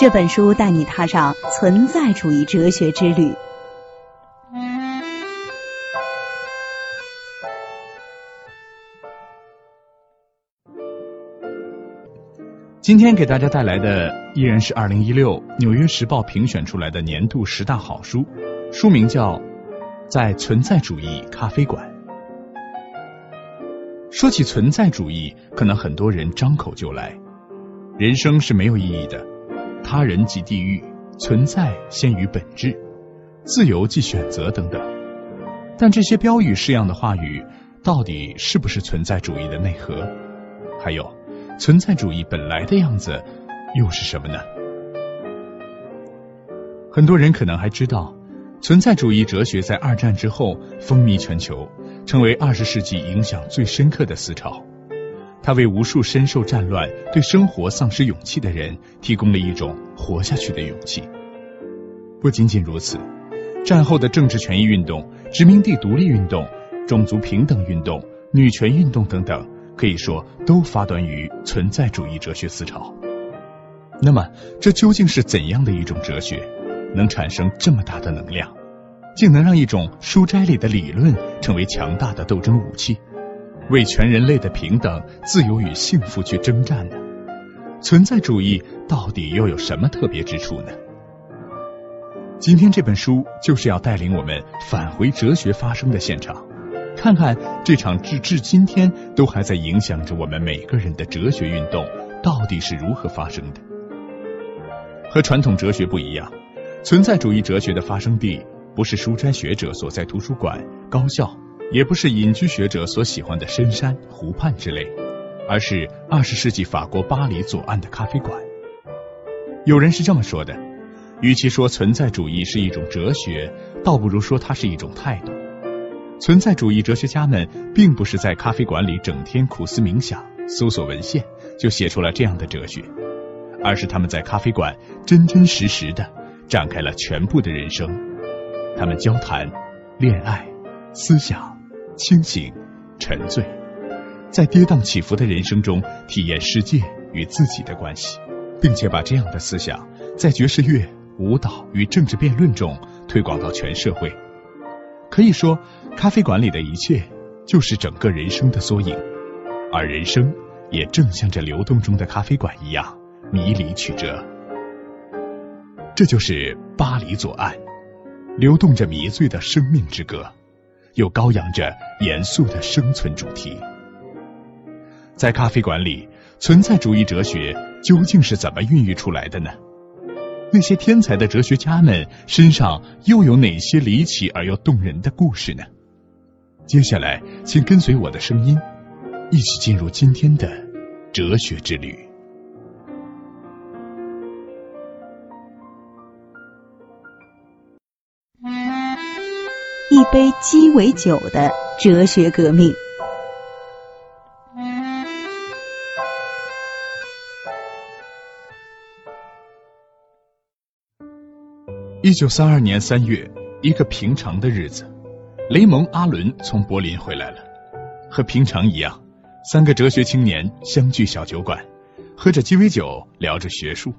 这本书带你踏上存在主义哲学之旅。今天给大家带来的依然是二零一六《纽约时报》评选出来的年度十大好书，书名叫《在存在主义咖啡馆》。说起存在主义，可能很多人张口就来：人生是没有意义的，他人即地狱，存在先于本质，自由即选择等等。但这些标语式样的话语，到底是不是存在主义的内核？还有？存在主义本来的样子又是什么呢？很多人可能还知道，存在主义哲学在二战之后风靡全球，成为二十世纪影响最深刻的思潮。他为无数深受战乱、对生活丧失勇气的人提供了一种活下去的勇气。不仅仅如此，战后的政治权益运动、殖民地独立运动、种族平等运动、女权运动等等。可以说，都发端于存在主义哲学思潮。那么，这究竟是怎样的一种哲学，能产生这么大的能量，竟能让一种书斋里的理论成为强大的斗争武器，为全人类的平等、自由与幸福去征战呢？存在主义到底又有什么特别之处呢？今天这本书就是要带领我们返回哲学发生的现场。看看这场至至今天都还在影响着我们每个人的哲学运动到底是如何发生的？和传统哲学不一样，存在主义哲学的发生地不是书斋学者所在图书馆、高校，也不是隐居学者所喜欢的深山、湖畔之类，而是二十世纪法国巴黎左岸的咖啡馆。有人是这么说的：，与其说存在主义是一种哲学，倒不如说它是一种态度。存在主义哲学家们并不是在咖啡馆里整天苦思冥想、搜索文献就写出了这样的哲学，而是他们在咖啡馆真真实实的展开了全部的人生。他们交谈、恋爱、思想、清醒、沉醉，在跌宕起伏的人生中体验世界与自己的关系，并且把这样的思想在爵士乐、舞蹈与政治辩论中推广到全社会。可以说，咖啡馆里的一切就是整个人生的缩影，而人生也正像这流动中的咖啡馆一样迷离曲折。这就是巴黎左岸，流动着迷醉的生命之歌，又高扬着严肃的生存主题。在咖啡馆里，存在主义哲学究竟是怎么孕育出来的呢？那些天才的哲学家们身上又有哪些离奇而又动人的故事呢？接下来，请跟随我的声音，一起进入今天的哲学之旅。一杯鸡尾酒的哲学革命。一九三二年三月，一个平常的日子，雷蒙·阿伦从柏林回来了。和平常一样，三个哲学青年相聚小酒馆，喝着鸡尾酒，聊着学术。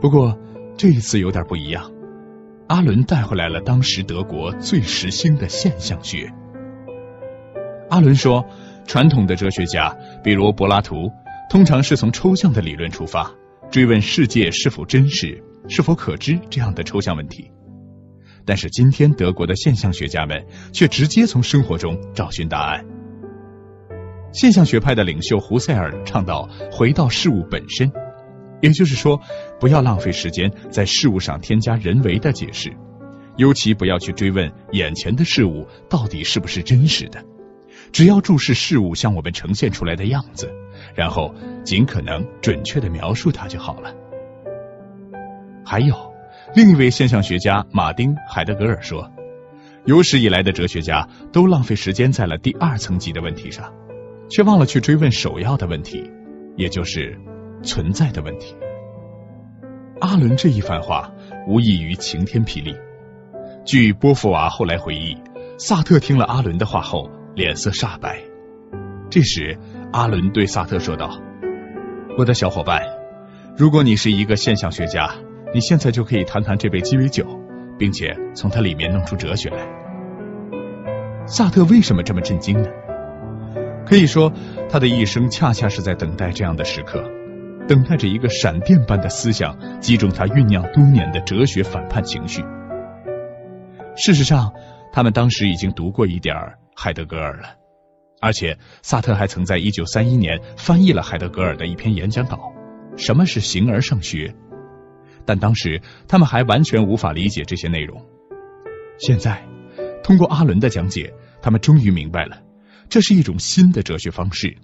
不过这一次有点不一样，阿伦带回来了当时德国最时兴的现象学。阿伦说，传统的哲学家，比如柏拉图，通常是从抽象的理论出发，追问世界是否真实。是否可知这样的抽象问题？但是今天德国的现象学家们却直接从生活中找寻答案。现象学派的领袖胡塞尔倡导回到事物本身，也就是说，不要浪费时间在事物上添加人为的解释，尤其不要去追问眼前的事物到底是不是真实的，只要注视事物向我们呈现出来的样子，然后尽可能准确的描述它就好了。还有另一位现象学家马丁·海德格尔说：“有史以来的哲学家都浪费时间在了第二层级的问题上，却忘了去追问首要的问题，也就是存在的问题。”阿伦这一番话无异于晴天霹雳。据波伏娃后来回忆，萨特听了阿伦的话后脸色煞白。这时，阿伦对萨特说道：“我的小伙伴。”如果你是一个现象学家，你现在就可以谈谈这杯鸡尾酒，并且从它里面弄出哲学来。萨特为什么这么震惊呢？可以说，他的一生恰恰是在等待这样的时刻，等待着一个闪电般的思想击中他酝酿多年的哲学反叛情绪。事实上，他们当时已经读过一点海德格尔了，而且萨特还曾在一九三一年翻译了海德格尔的一篇演讲稿。什么是形而上学？但当时他们还完全无法理解这些内容。现在，通过阿伦的讲解，他们终于明白了，这是一种新的哲学方式，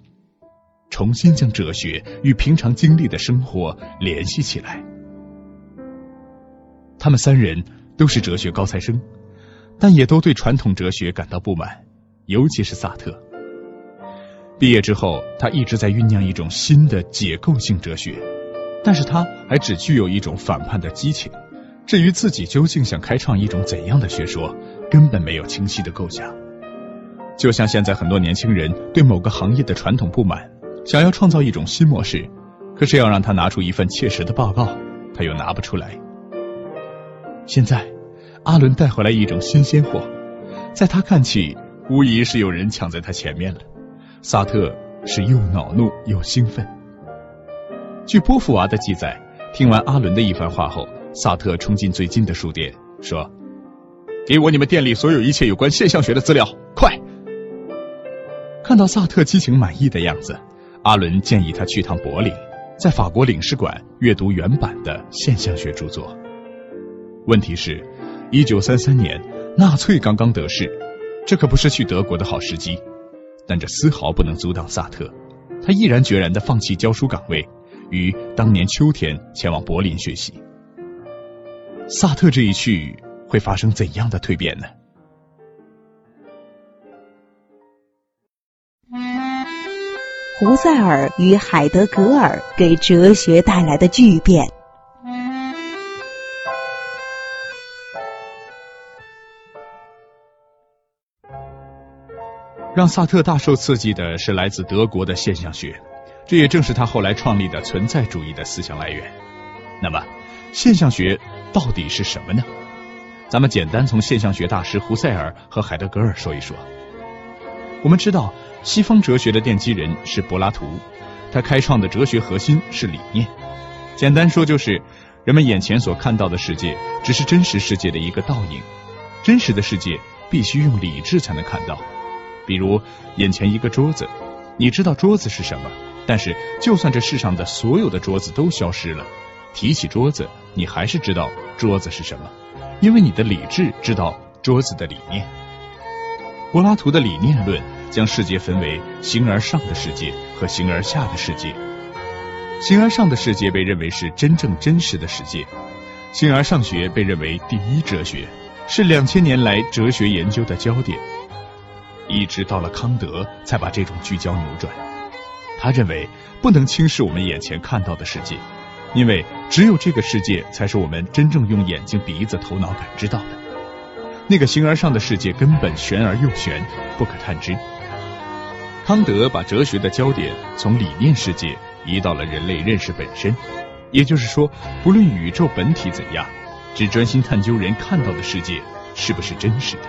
重新将哲学与平常经历的生活联系起来。他们三人都是哲学高材生，但也都对传统哲学感到不满，尤其是萨特。毕业之后，他一直在酝酿一种新的解构性哲学，但是他还只具有一种反叛的激情。至于自己究竟想开创一种怎样的学说，根本没有清晰的构想。就像现在很多年轻人对某个行业的传统不满，想要创造一种新模式，可是要让他拿出一份切实的报告，他又拿不出来。现在，阿伦带回来一种新鲜货，在他看起，无疑是有人抢在他前面了。萨特是又恼怒又兴奋。据波伏娃的记载，听完阿伦的一番话后，萨特冲进最近的书店，说：“给我你们店里所有一切有关现象学的资料，快！”看到萨特激情满意的样子，阿伦建议他去趟柏林，在法国领事馆阅读原版的现象学著作。问题是，一九三三年纳粹刚刚得势，这可不是去德国的好时机。但这丝毫不能阻挡萨特，他毅然决然的放弃教书岗位，于当年秋天前往柏林学习。萨特这一去会发生怎样的蜕变呢？胡塞尔与海德格尔给哲学带来的巨变。让萨特大受刺激的是来自德国的现象学，这也正是他后来创立的存在主义的思想来源。那么，现象学到底是什么呢？咱们简单从现象学大师胡塞尔和海德格尔说一说。我们知道，西方哲学的奠基人是柏拉图，他开创的哲学核心是理念。简单说就是，人们眼前所看到的世界只是真实世界的一个倒影，真实的世界必须用理智才能看到。比如眼前一个桌子，你知道桌子是什么，但是就算这世上的所有的桌子都消失了，提起桌子，你还是知道桌子是什么，因为你的理智知道桌子的理念。柏拉图的理念论将世界分为形而上的世界和形而下的世界，形而上的世界被认为是真正真实的世界，形而上学被认为第一哲学，是两千年来哲学研究的焦点。一直到了康德，才把这种聚焦扭转。他认为不能轻视我们眼前看到的世界，因为只有这个世界才是我们真正用眼睛、鼻子、头脑感知到的。那个形而上的世界根本玄而又玄，不可探知。康德把哲学的焦点从理念世界移到了人类认识本身，也就是说，不论宇宙本体怎样，只专心探究人看到的世界是不是真实的。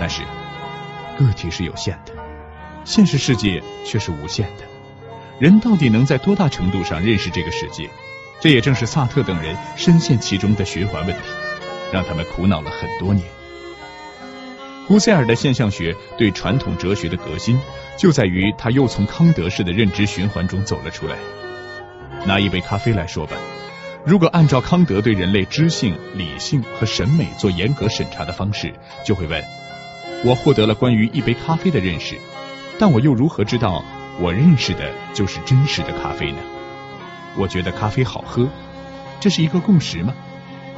但是。个体是有限的，现实世界却是无限的。人到底能在多大程度上认识这个世界？这也正是萨特等人深陷其中的循环问题，让他们苦恼了很多年。胡塞尔的现象学对传统哲学的革新，就在于他又从康德式的认知循环中走了出来。拿一杯咖啡来说吧，如果按照康德对人类知性、理性和审美做严格审查的方式，就会问。我获得了关于一杯咖啡的认识，但我又如何知道我认识的就是真实的咖啡呢？我觉得咖啡好喝，这是一个共识吗？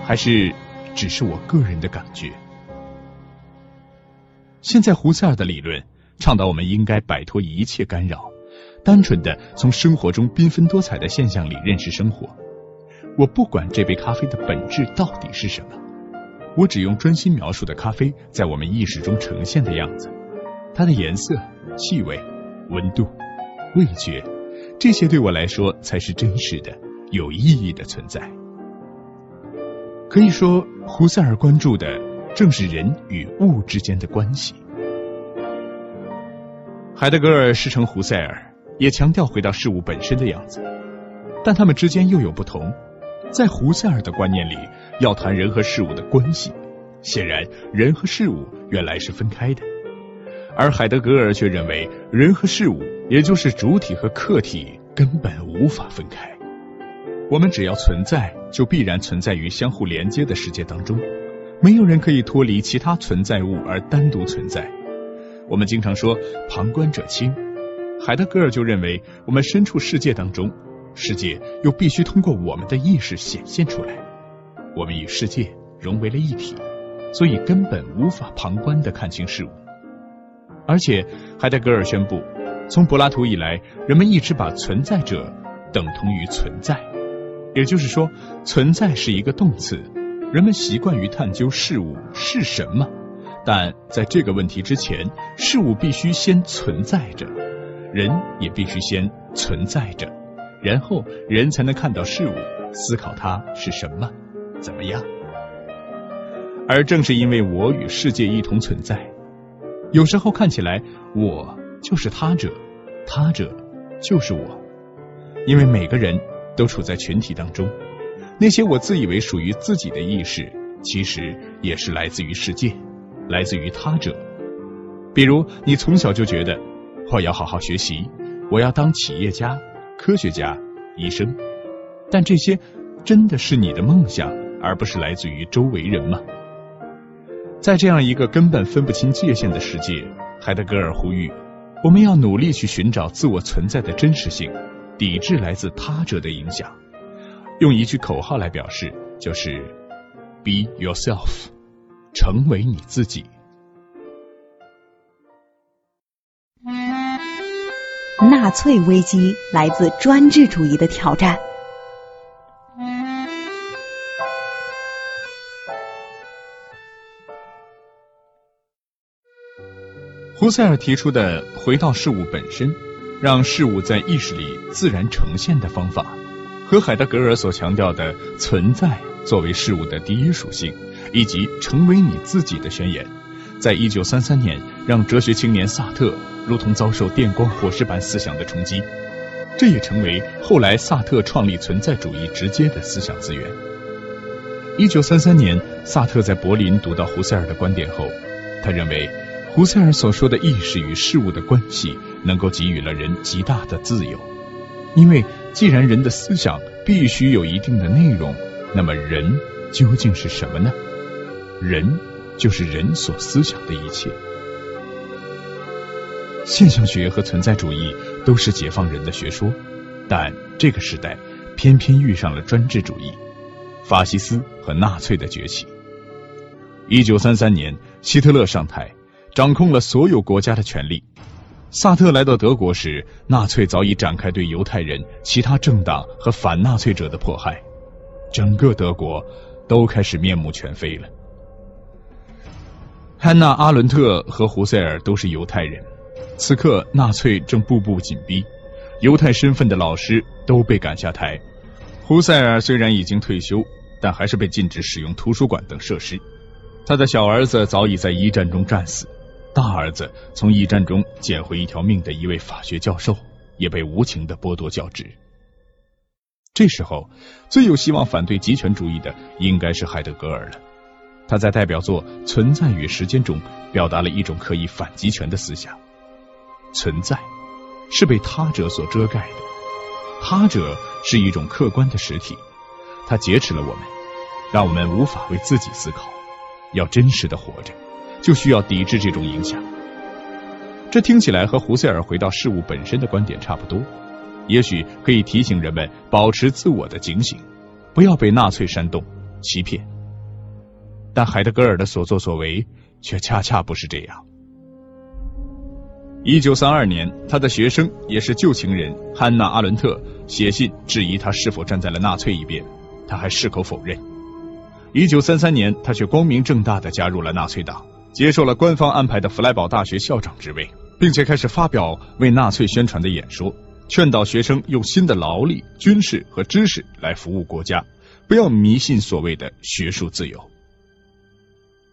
还是只是我个人的感觉？现在胡塞尔的理论倡导我们应该摆脱一切干扰，单纯的从生活中缤纷多彩的现象里认识生活。我不管这杯咖啡的本质到底是什么。我只用专心描述的咖啡在我们意识中呈现的样子，它的颜色、气味、温度、味觉、这些对我来说才是真实的、有意义的存在。可以说，胡塞尔关注的正是人与物之间的关系。海德格尔师承胡塞尔，也强调回到事物本身的样子，但他们之间又有不同。在胡塞尔的观念里，要谈人和事物的关系，显然人和事物原来是分开的，而海德格尔却认为人和事物，也就是主体和客体，根本无法分开。我们只要存在，就必然存在于相互连接的世界当中，没有人可以脱离其他存在物而单独存在。我们经常说旁观者清，海德格尔就认为我们身处世界当中。世界又必须通过我们的意识显现出来，我们与世界融为了一体，所以根本无法旁观的看清事物。而且，海德格尔宣布，从柏拉图以来，人们一直把存在者等同于存在，也就是说，存在是一个动词。人们习惯于探究事物是什么，但在这个问题之前，事物必须先存在着，人也必须先存在着。然后人才能看到事物，思考它是什么，怎么样。而正是因为我与世界一同存在，有时候看起来我就是他者，他者就是我。因为每个人都处在群体当中，那些我自以为属于自己的意识，其实也是来自于世界，来自于他者。比如，你从小就觉得我要好好学习，我要当企业家。科学家、医生，但这些真的是你的梦想，而不是来自于周围人吗？在这样一个根本分不清界限的世界，海德格尔呼吁我们要努力去寻找自我存在的真实性，抵制来自他者的影响。用一句口号来表示，就是 “Be yourself”，成为你自己。纳粹危机来自专制主义的挑战。胡塞尔提出的“回到事物本身，让事物在意识里自然呈现”的方法，和海德格尔所强调的“存在作为事物的第一属性”以及“成为你自己的宣言”。在一九三三年，让哲学青年萨特如同遭受电光火石般思想的冲击，这也成为后来萨特创立存在主义直接的思想资源。一九三三年，萨特在柏林读到胡塞尔的观点后，他认为胡塞尔所说的意识与事物的关系，能够给予了人极大的自由，因为既然人的思想必须有一定的内容，那么人究竟是什么呢？人。就是人所思想的一切。现象学和存在主义都是解放人的学说，但这个时代偏偏遇上了专制主义、法西斯和纳粹的崛起。一九三三年，希特勒上台，掌控了所有国家的权力。萨特来到德国时，纳粹早已展开对犹太人、其他政党和反纳粹者的迫害，整个德国都开始面目全非了。汉娜·阿伦特和胡塞尔都是犹太人。此刻，纳粹正步步紧逼，犹太身份的老师都被赶下台。胡塞尔虽然已经退休，但还是被禁止使用图书馆等设施。他的小儿子早已在一战中战死，大儿子从一战中捡回一条命的一位法学教授也被无情的剥夺教职。这时候，最有希望反对极权主义的应该是海德格尔了。他在代表作《存在与时间》中表达了一种可以反极权的思想：存在是被他者所遮盖的，他者是一种客观的实体，它劫持了我们，让我们无法为自己思考。要真实的活着，就需要抵制这种影响。这听起来和胡塞尔回到事物本身的观点差不多，也许可以提醒人们保持自我的警醒，不要被纳粹煽动、欺骗。但海德格尔的所作所为却恰恰不是这样。一九三二年，他的学生也是旧情人汉娜·阿伦特写信质疑他是否站在了纳粹一边，他还矢口否认。一九三三年，他却光明正大的加入了纳粹党，接受了官方安排的弗莱堡大学校长职位，并且开始发表为纳粹宣传的演说，劝导学生用新的劳力、军事和知识来服务国家，不要迷信所谓的学术自由。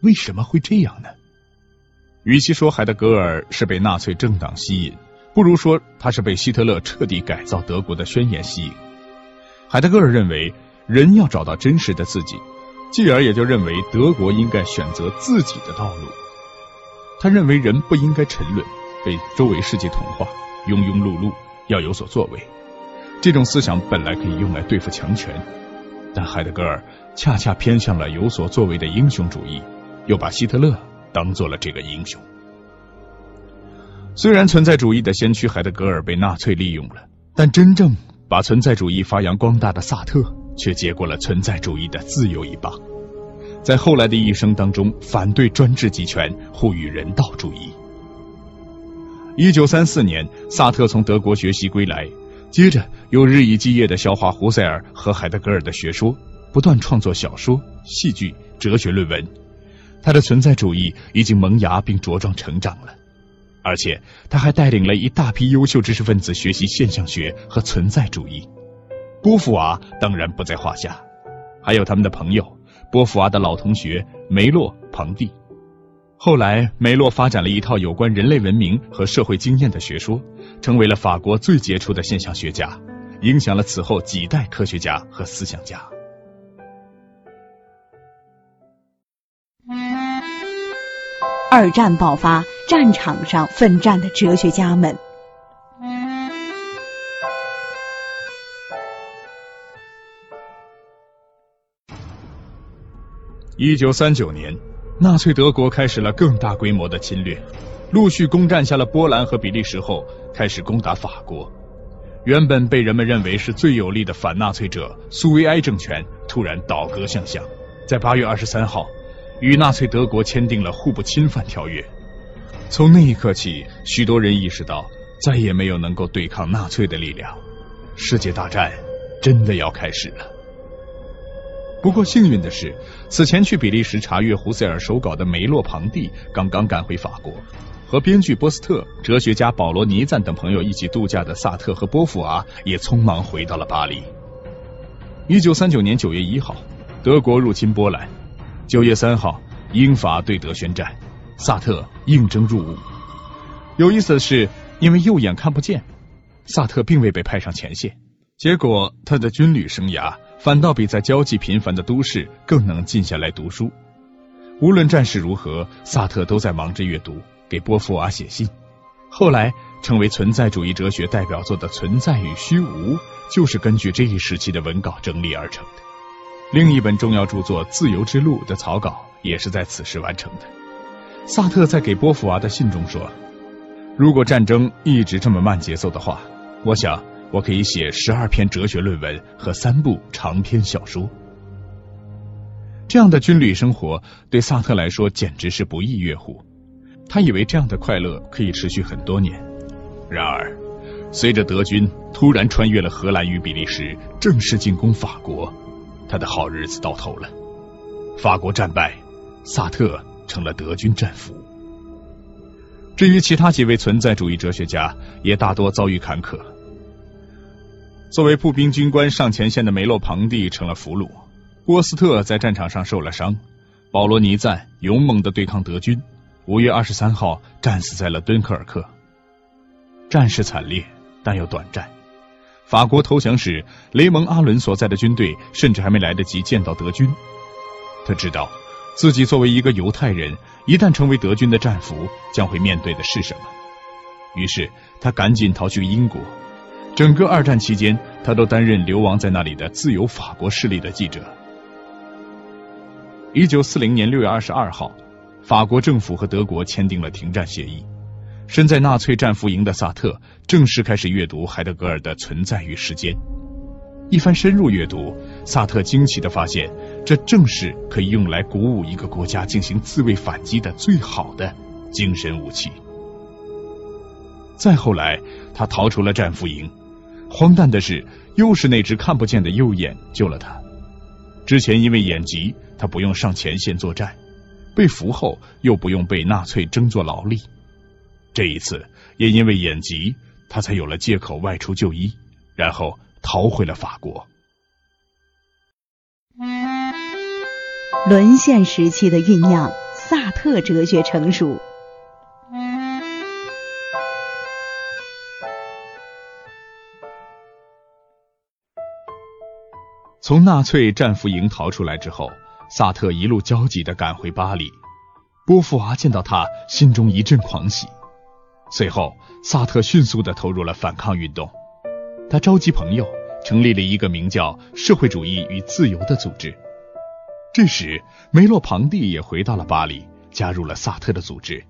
为什么会这样呢？与其说海德格尔是被纳粹政党吸引，不如说他是被希特勒彻底改造德国的宣言吸引。海德格尔认为，人要找到真实的自己，继而也就认为德国应该选择自己的道路。他认为人不应该沉沦，被周围世界同化，庸庸碌碌，要有所作为。这种思想本来可以用来对付强权，但海德格尔恰恰偏向了有所作为的英雄主义，又把希特勒。当做了这个英雄。虽然存在主义的先驱海德格尔被纳粹利用了，但真正把存在主义发扬光大的萨特却接过了存在主义的自由一棒，在后来的一生当中反对专制集权，呼吁人道主义。一九三四年，萨特从德国学习归来，接着又日以继夜的消化胡塞尔和海德格尔的学说，不断创作小说、戏剧、哲学论文。他的存在主义已经萌芽并茁壮成长了，而且他还带领了一大批优秀知识分子学习现象学和存在主义。波伏娃当然不在话下，还有他们的朋友，波伏娃的老同学梅洛庞蒂。后来，梅洛发展了一套有关人类文明和社会经验的学说，成为了法国最杰出的现象学家，影响了此后几代科学家和思想家。二战爆发，战场上奋战的哲学家们。一九三九年，纳粹德国开始了更大规模的侵略，陆续攻占下了波兰和比利时后，开始攻打法国。原本被人们认为是最有力的反纳粹者苏维埃政权，突然倒戈向下，在八月二十三号。与纳粹德国签订了互不侵犯条约。从那一刻起，许多人意识到再也没有能够对抗纳粹的力量，世界大战真的要开始了。不过幸运的是，此前去比利时查阅胡塞尔手稿的梅洛庞蒂刚刚赶回法国，和编剧波斯特、哲学家保罗尼赞等朋友一起度假的萨特和波伏娃也匆忙回到了巴黎。一九三九年九月一号，德国入侵波兰。九月三号，英法对德宣战，萨特应征入伍。有意思的是，因为右眼看不见，萨特并未被派上前线，结果他的军旅生涯反倒比在交际频繁的都市更能静下来读书。无论战事如何，萨特都在忙着阅读，给波伏娃写信。后来成为存在主义哲学代表作的《存在与虚无》，就是根据这一时期的文稿整理而成的。另一本重要著作《自由之路》的草稿也是在此时完成的。萨特在给波伏娃的信中说：“如果战争一直这么慢节奏的话，我想我可以写十二篇哲学论文和三部长篇小说。”这样的军旅生活对萨特来说简直是不亦乐乎。他以为这样的快乐可以持续很多年。然而，随着德军突然穿越了荷兰与比利时，正式进攻法国。他的好日子到头了，法国战败，萨特成了德军战俘。至于其他几位存在主义哲学家，也大多遭遇坎坷。作为步兵军官上前线的梅洛庞蒂成了俘虏，波斯特在战场上受了伤，保罗尼赞勇猛的对抗德军，五月二十三号战死在了敦刻尔克。战事惨烈，但又短暂。法国投降时，雷蒙·阿伦所在的军队甚至还没来得及见到德军。他知道自己作为一个犹太人，一旦成为德军的战俘，将会面对的是什么。于是他赶紧逃去英国。整个二战期间，他都担任流亡在那里的自由法国势力的记者。一九四零年六月二十二号，法国政府和德国签订了停战协议。身在纳粹战俘营的萨特正式开始阅读海德格尔的《存在与时间》。一番深入阅读，萨特惊奇的发现，这正是可以用来鼓舞一个国家进行自卫反击的最好的精神武器。再后来，他逃出了战俘营。荒诞的是，又是那只看不见的右眼救了他。之前因为眼疾，他不用上前线作战；被俘后，又不用被纳粹征作劳力。这一次，也因为眼疾，他才有了借口外出就医，然后逃回了法国。沦陷时期的酝酿，萨特哲学成熟。从纳粹战俘营逃出来之后，萨特一路焦急的赶回巴黎。波伏娃见到他，心中一阵狂喜。随后，萨特迅速的投入了反抗运动。他召集朋友，成立了一个名叫“社会主义与自由”的组织。这时，梅洛庞蒂也回到了巴黎，加入了萨特的组织。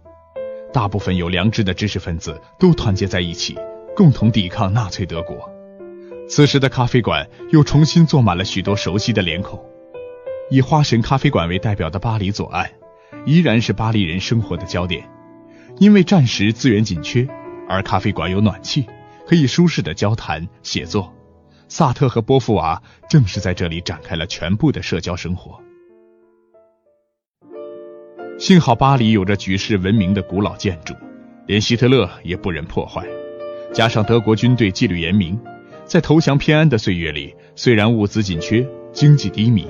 大部分有良知的知识分子都团结在一起，共同抵抗纳粹德国。此时的咖啡馆又重新坐满了许多熟悉的脸孔。以花神咖啡馆为代表的巴黎左岸，依然是巴黎人生活的焦点。因为战时资源紧缺，而咖啡馆有暖气，可以舒适的交谈写作。萨特和波伏娃正是在这里展开了全部的社交生活。幸好巴黎有着举世闻名的古老建筑，连希特勒也不忍破坏。加上德国军队纪律严明。在投降偏安的岁月里，虽然物资紧缺、经济低迷，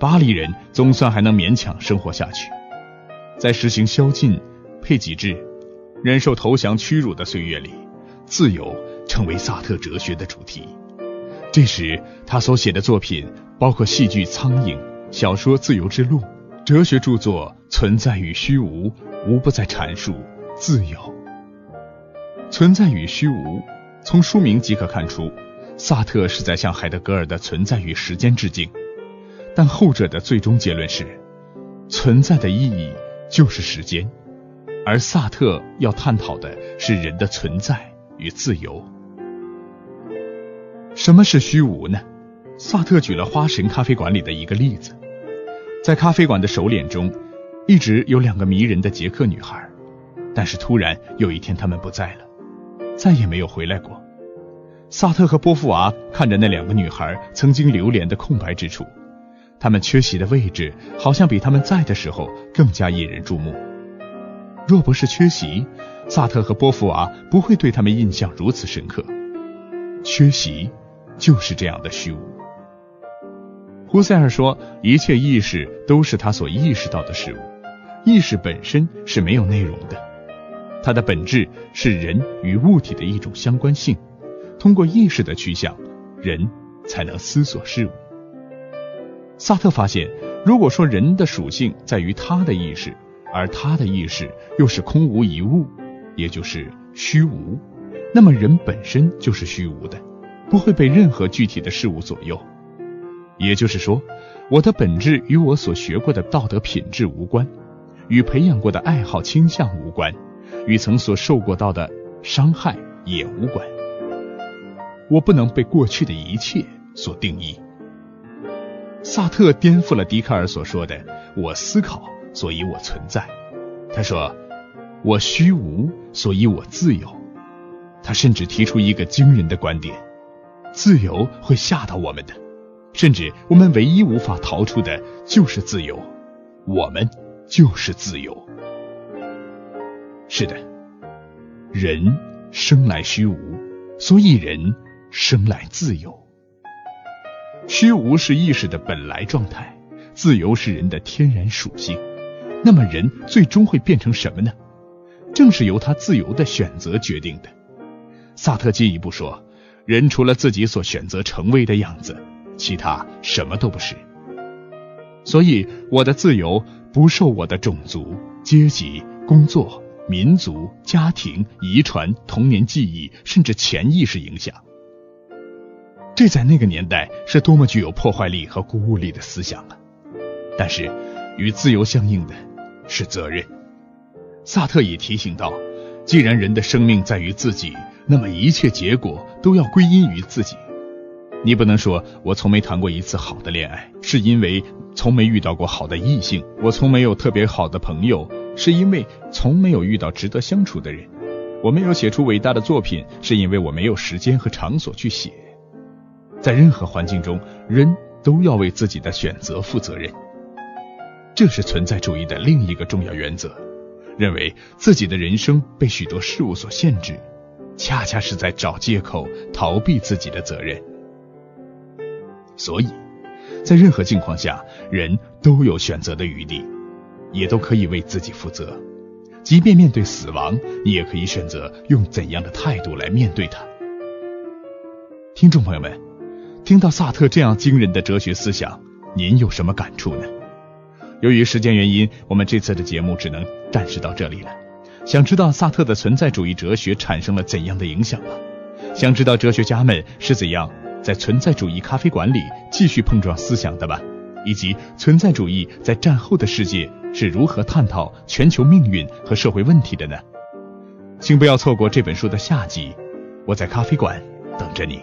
巴黎人总算还能勉强生活下去。在实行宵禁、配给制、忍受投降屈辱的岁月里，自由成为萨特哲学的主题。这时，他所写的作品包括戏剧《苍蝇》、小说《自由之路》、哲学著作《存在与虚无》，无不在阐述自由。存在与虚无，从书名即可看出。萨特是在向海德格尔的存在与时间致敬，但后者的最终结论是，存在的意义就是时间，而萨特要探讨的是人的存在与自由。什么是虚无呢？萨特举了花神咖啡馆里的一个例子，在咖啡馆的首脸中，一直有两个迷人的捷克女孩，但是突然有一天她们不在了，再也没有回来过。萨特和波伏娃看着那两个女孩曾经流连的空白之处，她们缺席的位置好像比他们在的时候更加引人注目。若不是缺席，萨特和波伏娃不会对他们印象如此深刻。缺席就是这样的虚无。胡塞尔说：“一切意识都是他所意识到的事物，意识本身是没有内容的，它的本质是人与物体的一种相关性。”通过意识的趋向，人才能思索事物。萨特发现，如果说人的属性在于他的意识，而他的意识又是空无一物，也就是虚无，那么人本身就是虚无的，不会被任何具体的事物左右。也就是说，我的本质与我所学过的道德品质无关，与培养过的爱好倾向无关，与曾所受过到的伤害也无关。我不能被过去的一切所定义。萨特颠覆了笛卡尔所说的“我思考，所以我存在”。他说：“我虚无，所以我自由。”他甚至提出一个惊人的观点：自由会吓到我们的，甚至我们唯一无法逃出的就是自由。我们就是自由。是的，人生来虚无，所以人。生来自由，虚无是意识的本来状态，自由是人的天然属性。那么人最终会变成什么呢？正是由他自由的选择决定的。萨特进一步说，人除了自己所选择成为的样子，其他什么都不是。所以，我的自由不受我的种族、阶级、工作、民族、家庭、遗传、童年记忆，甚至潜意识影响。这在那个年代是多么具有破坏力和鼓舞力的思想啊！但是，与自由相应的是责任。萨特也提醒道：既然人的生命在于自己，那么一切结果都要归因于自己。你不能说我从没谈过一次好的恋爱，是因为从没遇到过好的异性；我从没有特别好的朋友，是因为从没有遇到值得相处的人；我没有写出伟大的作品，是因为我没有时间和场所去写。在任何环境中，人都要为自己的选择负责任。这是存在主义的另一个重要原则：认为自己的人生被许多事物所限制，恰恰是在找借口逃避自己的责任。所以，在任何境况下，人都有选择的余地，也都可以为自己负责。即便面对死亡，你也可以选择用怎样的态度来面对它。听众朋友们，听到萨特这样惊人的哲学思想，您有什么感触呢？由于时间原因，我们这次的节目只能暂时到这里了。想知道萨特的存在主义哲学产生了怎样的影响吗？想知道哲学家们是怎样在存在主义咖啡馆里继续碰撞思想的吗？以及存在主义在战后的世界是如何探讨全球命运和社会问题的呢？请不要错过这本书的下集，我在咖啡馆等着你。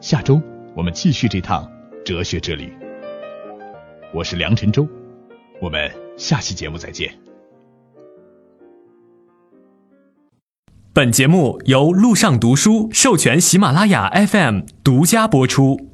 下周我们继续这趟哲学之旅。我是梁晨洲，我们下期节目再见。本节目由路上读书授权喜马拉雅 FM 独家播出。